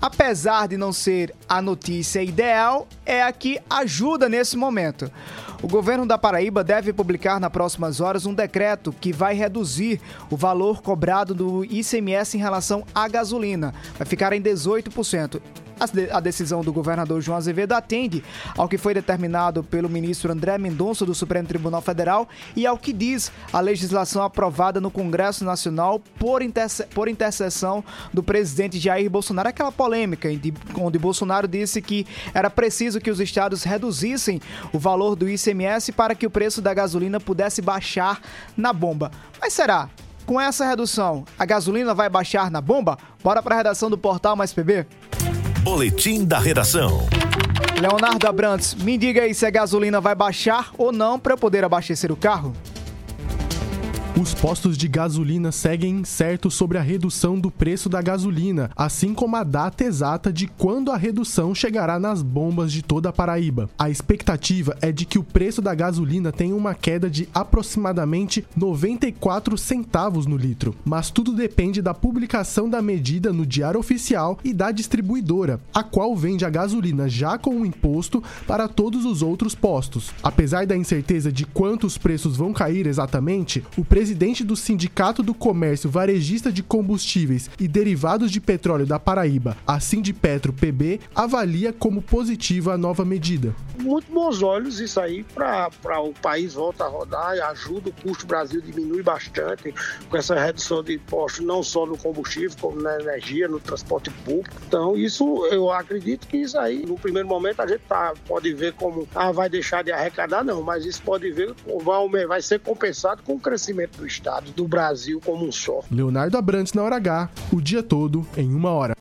apesar de não ser a notícia ideal, é a que ajuda nesse momento. O governo da Paraíba deve publicar nas próximas horas um decreto que vai reduzir o valor cobrado do ICMS em relação à gasolina. Vai ficar em 18%. A decisão do governador João Azevedo atende ao que foi determinado pelo ministro André Mendonça do Supremo Tribunal Federal e ao que diz a legislação aprovada no Congresso Nacional por, interse por intercessão do presidente Jair Bolsonaro. Aquela polêmica onde Bolsonaro disse que era preciso que os estados reduzissem o valor do ICMS para que o preço da gasolina pudesse baixar na bomba. Mas será? Com essa redução, a gasolina vai baixar na bomba? Bora para a redação do portal Mais PB? Boletim da Redação. Leonardo Abrantes, me diga aí se a gasolina vai baixar ou não para poder abastecer o carro? Os postos de gasolina seguem incertos sobre a redução do preço da gasolina, assim como a data exata de quando a redução chegará nas bombas de toda a Paraíba. A expectativa é de que o preço da gasolina tenha uma queda de aproximadamente 94 centavos no litro, mas tudo depende da publicação da medida no Diário Oficial e da distribuidora, a qual vende a gasolina já com o imposto para todos os outros postos. Apesar da incerteza de quantos preços vão cair exatamente, o presidente presidente do Sindicato do Comércio Varejista de Combustíveis e Derivados de Petróleo da Paraíba, a Sindipetro PB, avalia como positiva a nova medida. Muito bons olhos isso aí para o país volta a rodar e ajuda, o custo do Brasil diminui bastante com essa redução de impostos, não só no combustível, como na energia, no transporte público. Então, isso eu acredito que isso aí, no primeiro momento, a gente tá, pode ver como ah, vai deixar de arrecadar, não, mas isso pode ver vai, vai ser compensado com o crescimento do Estado, do Brasil como um só. Leonardo Abrantes na hora H, o dia todo em uma hora.